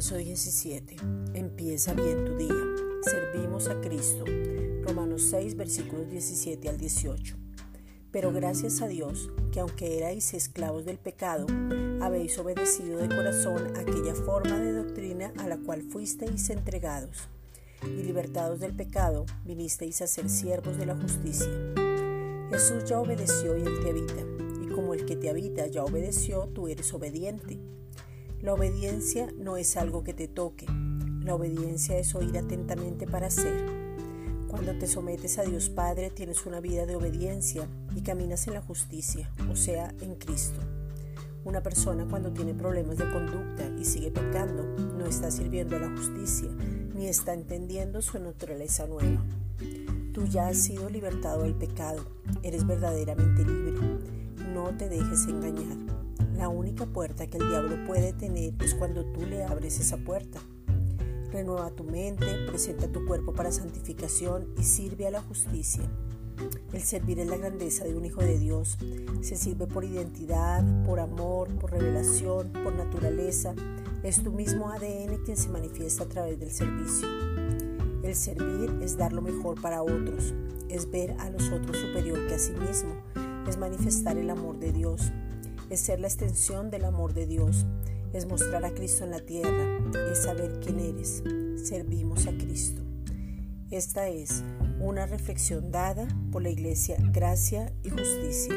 17. Empieza bien tu día. Servimos a Cristo. Romanos 6, versículos 17 al 18. Pero gracias a Dios, que aunque erais esclavos del pecado, habéis obedecido de corazón aquella forma de doctrina a la cual fuisteis entregados, y libertados del pecado, vinisteis a ser siervos de la justicia. Jesús ya obedeció y él te habita, y como el que te habita ya obedeció, tú eres obediente. La obediencia no es algo que te toque. La obediencia es oír atentamente para hacer. Cuando te sometes a Dios Padre tienes una vida de obediencia y caminas en la justicia, o sea, en Cristo. Una persona cuando tiene problemas de conducta y sigue pecando no está sirviendo a la justicia ni está entendiendo su naturaleza nueva. Tú ya has sido libertado del pecado, eres verdaderamente libre. No te dejes engañar. La única puerta que el diablo puede tener es cuando tú le abres esa puerta. Renueva tu mente, presenta tu cuerpo para santificación y sirve a la justicia. El servir es la grandeza de un hijo de Dios. Se sirve por identidad, por amor, por revelación, por naturaleza. Es tu mismo ADN quien se manifiesta a través del servicio. El servir es dar lo mejor para otros, es ver a los otros superior que a sí mismo, es manifestar el amor de Dios, es ser la extensión del amor de Dios, es mostrar a Cristo en la tierra, es saber quién eres. Servimos a Cristo. Esta es una reflexión dada por la Iglesia Gracia y Justicia.